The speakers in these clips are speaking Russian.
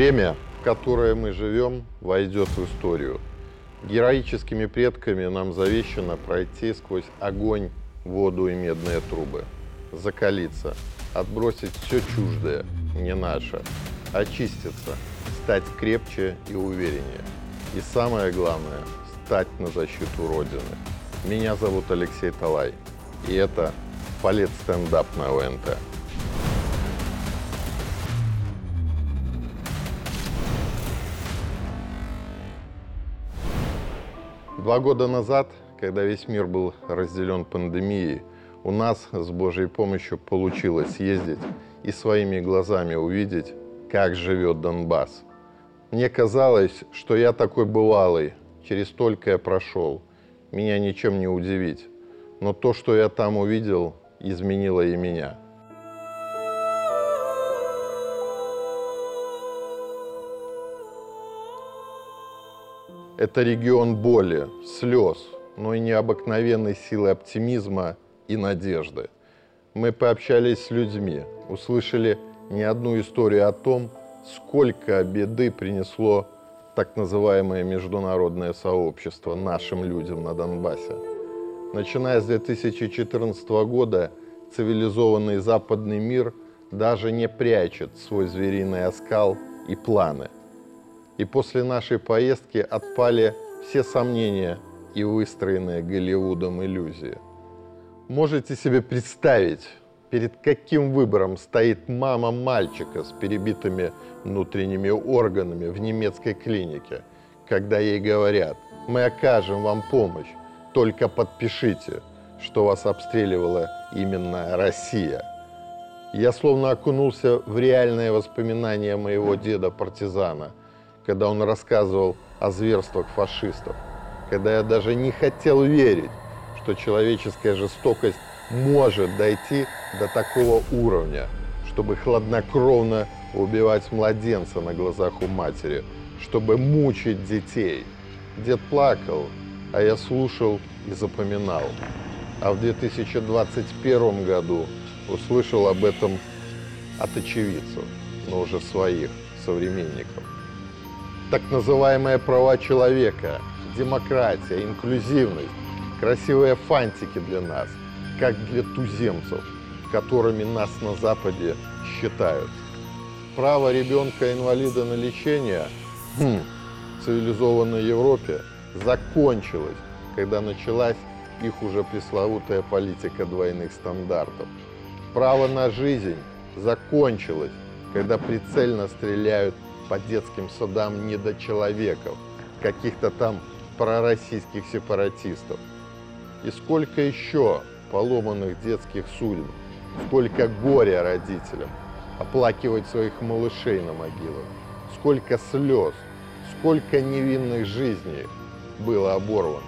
Время, в которое мы живем, войдет в историю. Героическими предками нам завещано пройти сквозь огонь, воду и медные трубы. Закалиться, отбросить все чуждое, не наше, очиститься, стать крепче и увереннее. И самое главное, стать на защиту Родины. Меня зовут Алексей Талай, и это «Палец стендап» на ОНТ. Два года назад, когда весь мир был разделен пандемией, у нас с Божьей помощью получилось съездить и своими глазами увидеть, как живет Донбасс. Мне казалось, что я такой бывалый, через столько я прошел, меня ничем не удивить. Но то, что я там увидел, изменило и меня. Это регион боли, слез, но и необыкновенной силы оптимизма и надежды. Мы пообщались с людьми, услышали не одну историю о том, сколько беды принесло так называемое международное сообщество нашим людям на Донбассе. Начиная с 2014 года цивилизованный западный мир даже не прячет свой звериный оскал и планы – и после нашей поездки отпали все сомнения и выстроенные Голливудом иллюзии. Можете себе представить, перед каким выбором стоит мама мальчика с перебитыми внутренними органами в немецкой клинике, когда ей говорят, мы окажем вам помощь, только подпишите, что вас обстреливала именно Россия. Я словно окунулся в реальные воспоминания моего деда-партизана – когда он рассказывал о зверствах фашистов, когда я даже не хотел верить, что человеческая жестокость может дойти до такого уровня, чтобы хладнокровно убивать младенца на глазах у матери, чтобы мучить детей. Дед плакал, а я слушал и запоминал. А в 2021 году услышал об этом от очевидцев, но уже своих современников так называемые права человека, демократия, инклюзивность, красивые фантики для нас, как для туземцев, которыми нас на Западе считают. Право ребенка-инвалида на лечение хм, в цивилизованной Европе закончилось, когда началась их уже пресловутая политика двойных стандартов. Право на жизнь закончилось, когда прицельно стреляют по детским судам недочеловеков, каких-то там пророссийских сепаратистов. И сколько еще поломанных детских судеб, сколько горя родителям оплакивать своих малышей на могилах, сколько слез, сколько невинных жизней было оборвано.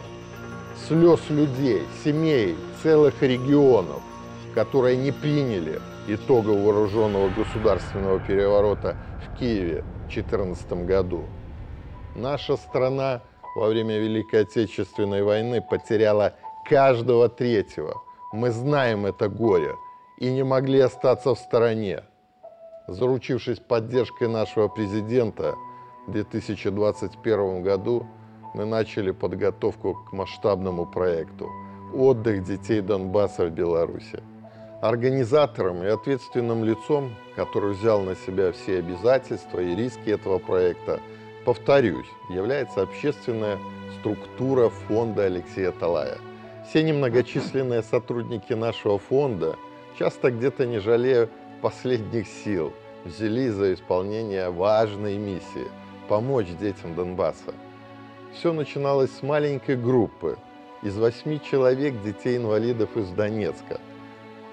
Слез людей, семей, целых регионов, которые не приняли итогов вооруженного государственного переворота в Киеве 2014 году. Наша страна во время Великой Отечественной войны потеряла каждого третьего. Мы знаем это горе и не могли остаться в стороне. Заручившись поддержкой нашего президента в 2021 году, мы начали подготовку к масштабному проекту «Отдых детей Донбасса в Беларуси». Организатором и ответственным лицом, который взял на себя все обязательства и риски этого проекта, повторюсь, является общественная структура фонда Алексея Талая. Все немногочисленные сотрудники нашего фонда, часто где-то не жалея последних сил, взялись за исполнение важной миссии – помочь детям Донбасса. Все начиналось с маленькой группы из восьми человек детей-инвалидов из Донецка –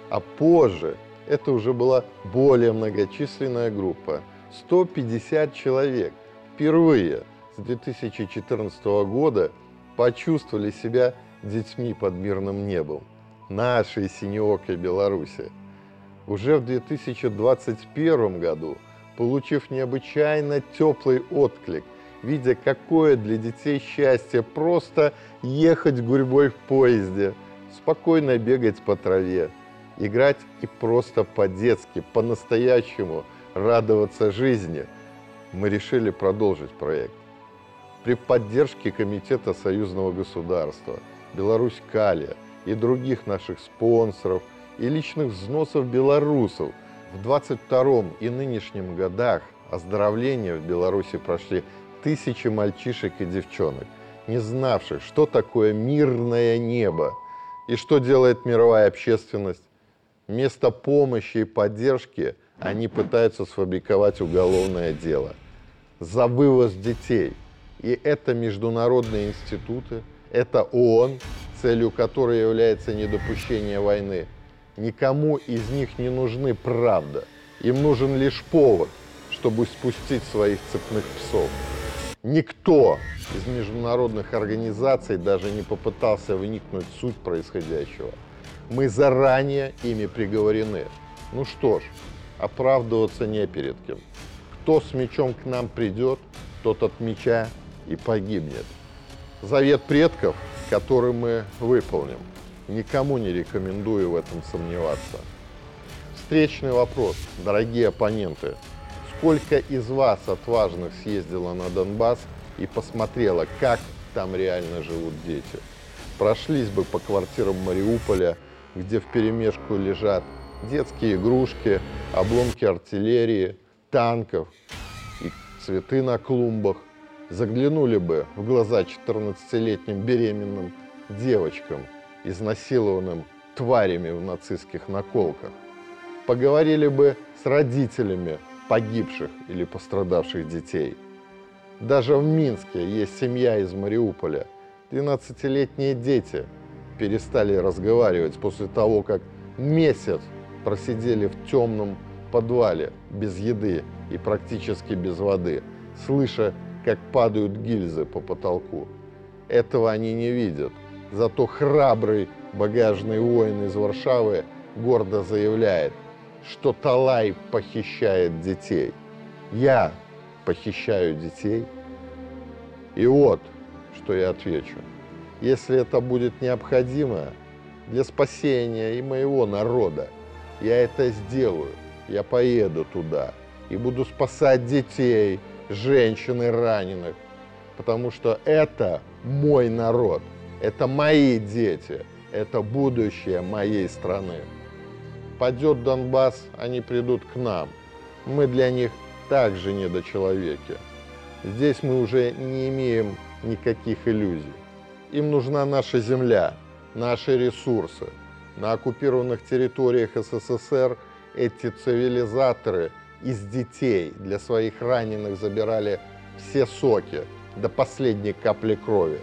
а позже это уже была более многочисленная группа – 150 человек. Впервые с 2014 года почувствовали себя детьми под мирным небом нашей синеокой Беларуси. Уже в 2021 году, получив необычайно теплый отклик, видя, какое для детей счастье просто ехать гурьбой в поезде, спокойно бегать по траве, играть и просто по-детски, по-настоящему радоваться жизни. мы решили продолжить проект. При поддержке Комитета союзного государства, Беларусь Калия и других наших спонсоров и личных взносов белорусов в 22 и нынешнем годах оздоровления в Беларуси прошли тысячи мальчишек и девчонок, не знавших, что такое мирное небо и что делает мировая общественность. Вместо помощи и поддержки они пытаются сфабриковать уголовное дело за вывоз детей. И это международные институты, это ООН, целью которой является недопущение войны. Никому из них не нужны правда. Им нужен лишь повод, чтобы спустить своих цепных псов. Никто из международных организаций даже не попытался вникнуть в суть происходящего. Мы заранее ими приговорены. Ну что ж, оправдываться не перед кем. Кто с мечом к нам придет, тот от меча и погибнет. Завет предков, который мы выполним. Никому не рекомендую в этом сомневаться. Встречный вопрос, дорогие оппоненты. Сколько из вас отважных съездило на Донбасс и посмотрело, как там реально живут дети? Прошлись бы по квартирам Мариуполя, где в перемешку лежат детские игрушки, обломки артиллерии, танков и цветы на клумбах. Заглянули бы в глаза 14-летним беременным девочкам, изнасилованным тварями в нацистских наколках. Поговорили бы с родителями погибших или пострадавших детей. Даже в Минске есть семья из Мариуполя. 12-летние дети перестали разговаривать после того, как месяц просидели в темном подвале без еды и практически без воды, слыша, как падают гильзы по потолку. Этого они не видят. Зато храбрый багажный воин из Варшавы гордо заявляет – что Талай похищает детей. Я похищаю детей. И вот, что я отвечу. Если это будет необходимо для спасения и моего народа, я это сделаю. Я поеду туда и буду спасать детей, женщин и раненых. Потому что это мой народ, это мои дети, это будущее моей страны падет Донбасс, они придут к нам. Мы для них также недочеловеки. Здесь мы уже не имеем никаких иллюзий. Им нужна наша земля, наши ресурсы. На оккупированных территориях СССР эти цивилизаторы из детей для своих раненых забирали все соки до последней капли крови.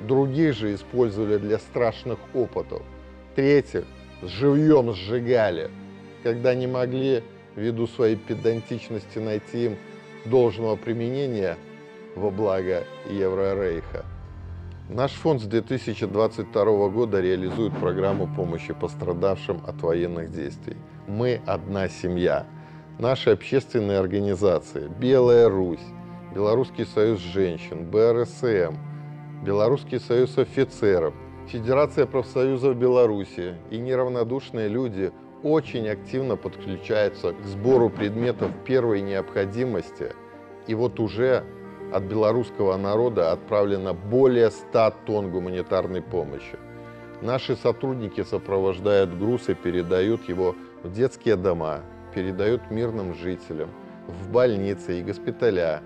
Других же использовали для страшных опытов. Третьих живьем сжигали, когда не могли, ввиду своей педантичности, найти им должного применения во благо Еврорейха. Наш фонд с 2022 года реализует программу помощи пострадавшим от военных действий. Мы одна семья. Наши общественные организации «Белая Русь», Белорусский союз женщин, БРСМ, Белорусский союз офицеров – Федерация профсоюзов Беларуси и неравнодушные люди очень активно подключаются к сбору предметов первой необходимости. И вот уже от белорусского народа отправлено более 100 тонн гуманитарной помощи. Наши сотрудники сопровождают груз и передают его в детские дома, передают мирным жителям, в больницы и госпиталя.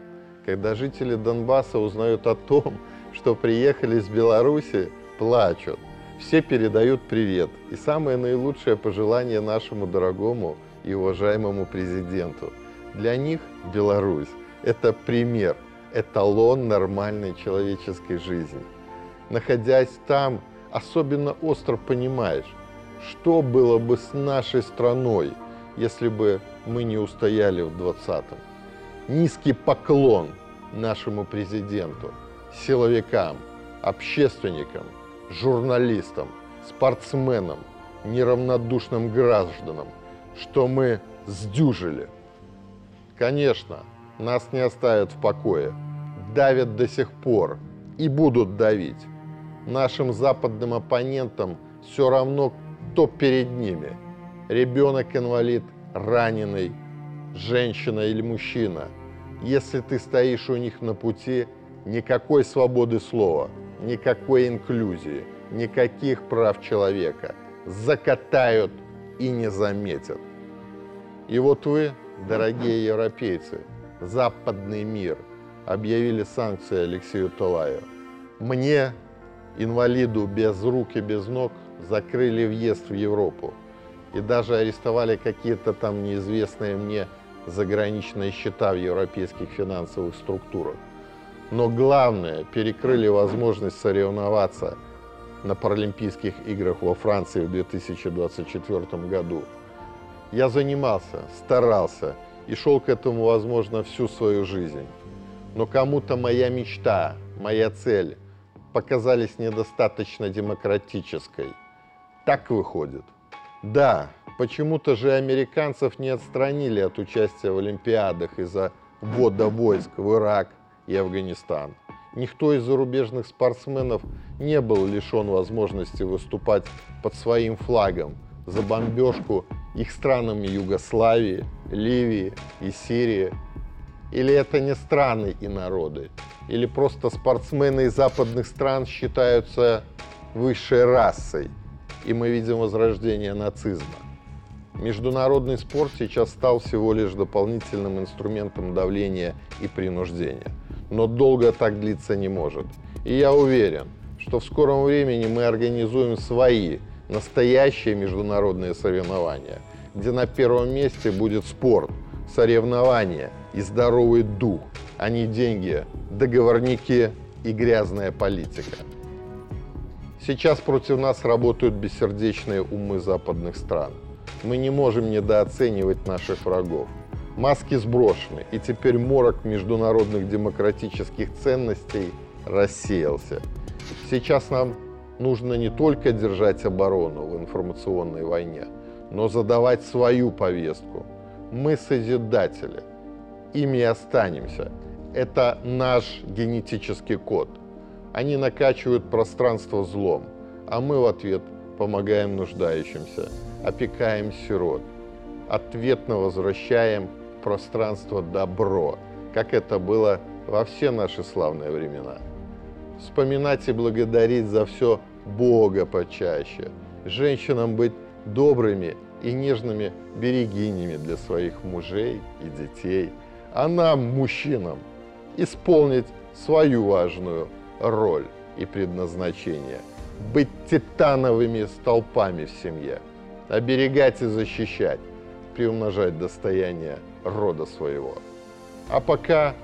Когда жители Донбасса узнают о том, что приехали из Беларуси, плачут. Все передают привет. И самое наилучшее пожелание нашему дорогому и уважаемому президенту. Для них Беларусь – это пример, эталон нормальной человеческой жизни. Находясь там, особенно остро понимаешь, что было бы с нашей страной, если бы мы не устояли в 20-м. Низкий поклон нашему президенту, силовикам, общественникам – журналистам, спортсменам, неравнодушным гражданам, что мы сдюжили. Конечно, нас не оставят в покое, давят до сих пор и будут давить. Нашим западным оппонентам все равно, кто перед ними. Ребенок-инвалид, раненый, женщина или мужчина. Если ты стоишь у них на пути, никакой свободы слова, никакой инклюзии, никаких прав человека. Закатают и не заметят. И вот вы, дорогие европейцы, западный мир, объявили санкции Алексею Талаю. Мне, инвалиду без рук и без ног, закрыли въезд в Европу. И даже арестовали какие-то там неизвестные мне заграничные счета в европейских финансовых структурах. Но главное, перекрыли возможность соревноваться на Паралимпийских играх во Франции в 2024 году. Я занимался, старался и шел к этому, возможно, всю свою жизнь. Но кому-то моя мечта, моя цель показались недостаточно демократической. Так выходит. Да, почему-то же американцев не отстранили от участия в Олимпиадах из-за ввода войск в Ирак и Афганистан. Никто из зарубежных спортсменов не был лишен возможности выступать под своим флагом за бомбежку их странами Югославии, Ливии и Сирии. Или это не страны и народы, или просто спортсмены из западных стран считаются высшей расой, и мы видим возрождение нацизма. Международный спорт сейчас стал всего лишь дополнительным инструментом давления и принуждения – но долго так длиться не может. И я уверен, что в скором времени мы организуем свои настоящие международные соревнования, где на первом месте будет спорт, соревнования и здоровый дух, а не деньги, договорники и грязная политика. Сейчас против нас работают бессердечные умы западных стран. Мы не можем недооценивать наших врагов. Маски сброшены, и теперь морок международных демократических ценностей рассеялся. Сейчас нам нужно не только держать оборону в информационной войне, но задавать свою повестку. Мы созидатели, ими останемся. Это наш генетический код. Они накачивают пространство злом, а мы в ответ помогаем нуждающимся, опекаем сирот, ответно возвращаем пространство добро, как это было во все наши славные времена. Вспоминать и благодарить за все Бога почаще, женщинам быть добрыми и нежными берегинями для своих мужей и детей, а нам, мужчинам, исполнить свою важную роль и предназначение, быть титановыми столпами в семье, оберегать и защищать, приумножать достояние рода своего. А пока,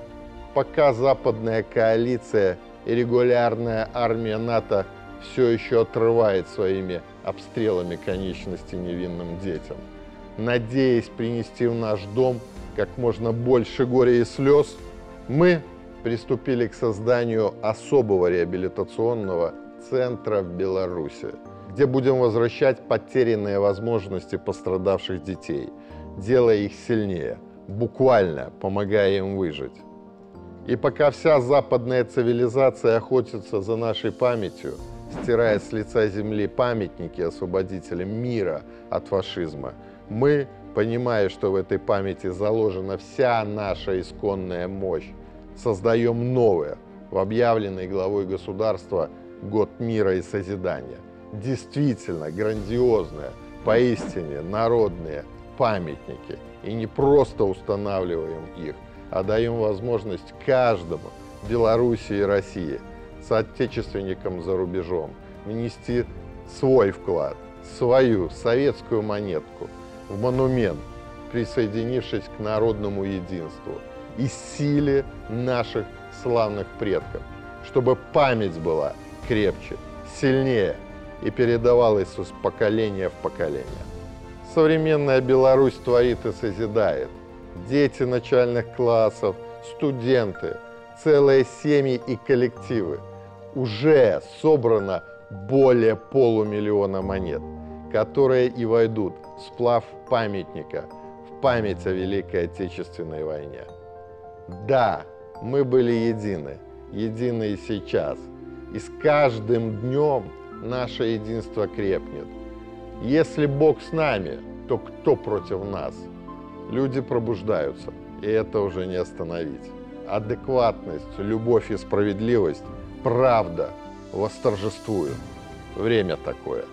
пока западная коалиция и регулярная армия НАТО все еще отрывает своими обстрелами конечности невинным детям, надеясь принести в наш дом как можно больше горя и слез, мы приступили к созданию особого реабилитационного центра в Беларуси, где будем возвращать потерянные возможности пострадавших детей, делая их сильнее – буквально помогая им выжить. И пока вся западная цивилизация охотится за нашей памятью, стирая с лица земли памятники освободителям мира от фашизма, мы, понимая, что в этой памяти заложена вся наша исконная мощь, создаем новое, в объявленный главой государства год мира и созидания. Действительно грандиозное, поистине народные памятники – и не просто устанавливаем их, а даем возможность каждому Беларуси и России, соотечественникам за рубежом, внести свой вклад, свою советскую монетку в монумент, присоединившись к народному единству и силе наших славных предков, чтобы память была крепче, сильнее и передавалась из поколения в поколение. Современная Беларусь творит и созидает. Дети начальных классов, студенты, целые семьи и коллективы. Уже собрано более полумиллиона монет, которые и войдут в сплав памятника в память о Великой Отечественной войне. Да, мы были едины, едины и сейчас. И с каждым днем наше единство крепнет. Если Бог с нами, то кто против нас? Люди пробуждаются, и это уже не остановить. Адекватность, любовь и справедливость, правда восторжествуют. Время такое.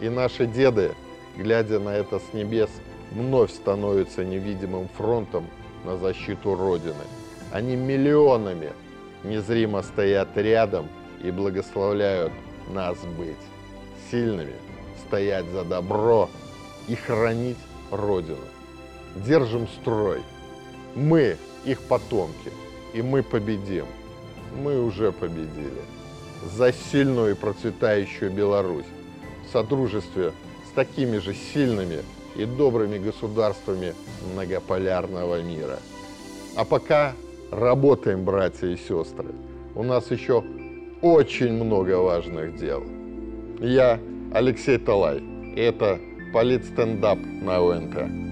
И наши деды, глядя на это с небес, вновь становятся невидимым фронтом на защиту Родины. Они миллионами незримо стоят рядом и благословляют нас быть сильными, стоять за добро и хранить Родину. Держим строй. Мы их потомки, и мы победим. Мы уже победили. За сильную и процветающую Беларусь в содружестве с такими же сильными и добрыми государствами многополярного мира. А пока работаем, братья и сестры. У нас еще очень много важных дел. Я Алексей Талай. Это политстендап на ОНТ.